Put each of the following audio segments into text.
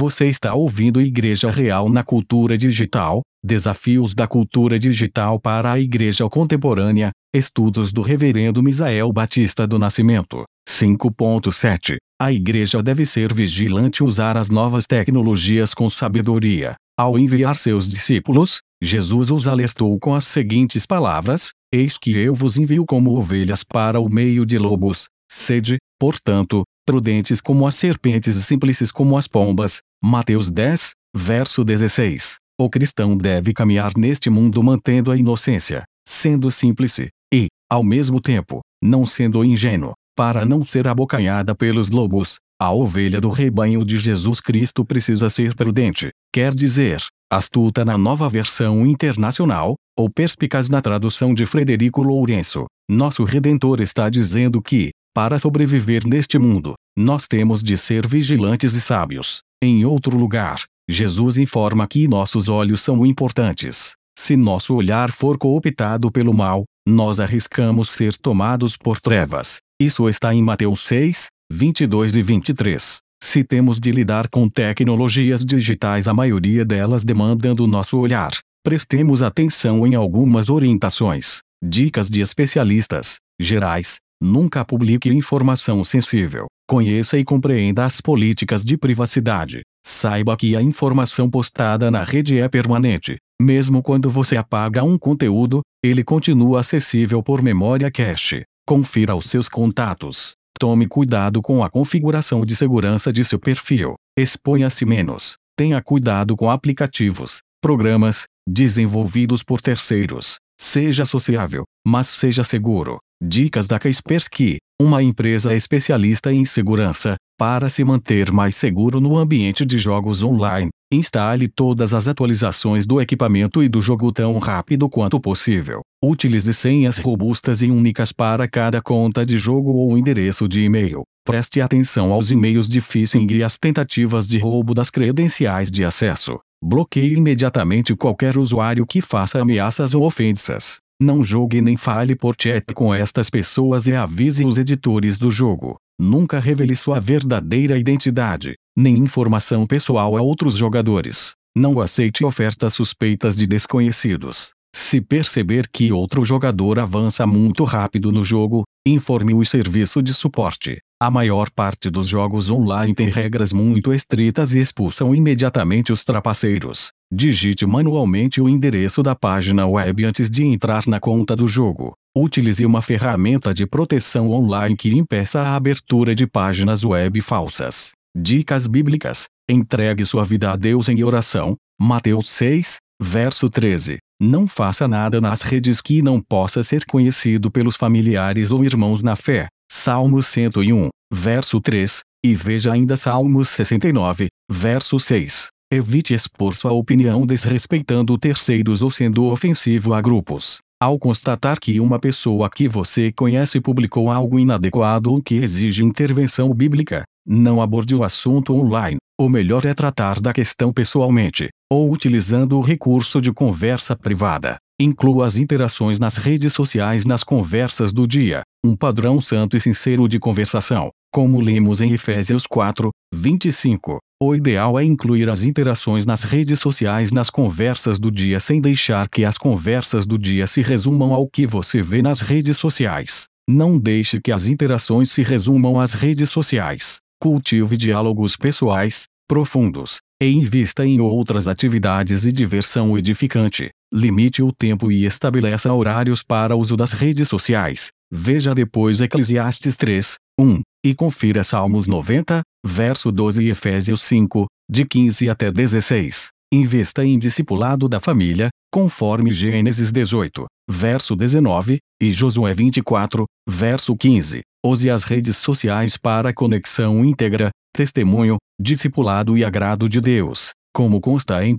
Você está ouvindo Igreja Real na Cultura Digital, Desafios da Cultura Digital para a Igreja Contemporânea, Estudos do Reverendo Misael Batista do Nascimento. 5.7 A Igreja deve ser vigilante e usar as novas tecnologias com sabedoria. Ao enviar seus discípulos, Jesus os alertou com as seguintes palavras: Eis que eu vos envio como ovelhas para o meio de lobos. Sede, portanto, prudentes como as serpentes e simples como as pombas. Mateus 10, verso 16. O cristão deve caminhar neste mundo mantendo a inocência, sendo simples e, ao mesmo tempo, não sendo ingênuo, para não ser abocanhada pelos lobos. A ovelha do rebanho de Jesus Cristo precisa ser prudente, quer dizer, astuta na nova versão internacional, ou perspicaz na tradução de Frederico Lourenço. Nosso Redentor está dizendo que, para sobreviver neste mundo, nós temos de ser vigilantes e sábios. Em outro lugar, Jesus informa que nossos olhos são importantes. Se nosso olhar for cooptado pelo mal, nós arriscamos ser tomados por trevas. Isso está em Mateus 6, 22 e 23. Se temos de lidar com tecnologias digitais, a maioria delas demandando nosso olhar. Prestemos atenção em algumas orientações, dicas de especialistas, gerais. Nunca publique informação sensível. Conheça e compreenda as políticas de privacidade. Saiba que a informação postada na rede é permanente. Mesmo quando você apaga um conteúdo, ele continua acessível por memória cache. Confira os seus contatos, Tome cuidado com a configuração de segurança de seu perfil. Exponha-se menos. Tenha cuidado com aplicativos, programas, desenvolvidos por terceiros. Seja sociável, mas seja seguro. Dicas da Kaspersky, uma empresa especialista em segurança, para se manter mais seguro no ambiente de jogos online. Instale todas as atualizações do equipamento e do jogo tão rápido quanto possível. Utilize senhas robustas e únicas para cada conta de jogo ou endereço de e-mail. Preste atenção aos e-mails de phishing e às tentativas de roubo das credenciais de acesso. Bloqueie imediatamente qualquer usuário que faça ameaças ou ofensas. Não jogue nem fale por chat com estas pessoas e avise os editores do jogo. Nunca revele sua verdadeira identidade, nem informação pessoal a outros jogadores. Não aceite ofertas suspeitas de desconhecidos. Se perceber que outro jogador avança muito rápido no jogo, informe o serviço de suporte. A maior parte dos jogos online tem regras muito estritas e expulsam imediatamente os trapaceiros. Digite manualmente o endereço da página web antes de entrar na conta do jogo. Utilize uma ferramenta de proteção online que impeça a abertura de páginas web falsas. Dicas bíblicas: entregue sua vida a Deus em oração. Mateus 6, verso 13. Não faça nada nas redes que não possa ser conhecido pelos familiares ou irmãos na fé. Salmos 101, verso 3, e veja ainda Salmos 69, verso 6. Evite expor sua opinião desrespeitando terceiros ou sendo ofensivo a grupos. Ao constatar que uma pessoa que você conhece publicou algo inadequado ou que exige intervenção bíblica, não aborde o assunto online. O melhor é tratar da questão pessoalmente, ou utilizando o recurso de conversa privada. Inclua as interações nas redes sociais nas conversas do dia, um padrão santo e sincero de conversação, como lemos em Efésios 4, 25. O ideal é incluir as interações nas redes sociais nas conversas do dia sem deixar que as conversas do dia se resumam ao que você vê nas redes sociais. Não deixe que as interações se resumam às redes sociais. Cultive diálogos pessoais, profundos, e invista em outras atividades e diversão edificante. Limite o tempo e estabeleça horários para uso das redes sociais. Veja depois Eclesiastes 3, 1, e confira Salmos 90, verso 12 e Efésios 5, de 15 até 16. Investa em discipulado da família, conforme Gênesis 18, verso 19, e Josué 24, verso 15. Use as redes sociais para conexão íntegra, testemunho, discipulado e agrado de Deus, como consta em 1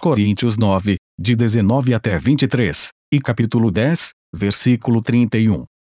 Coríntios 9, de 19 até 23, e capítulo 10, versículo 31.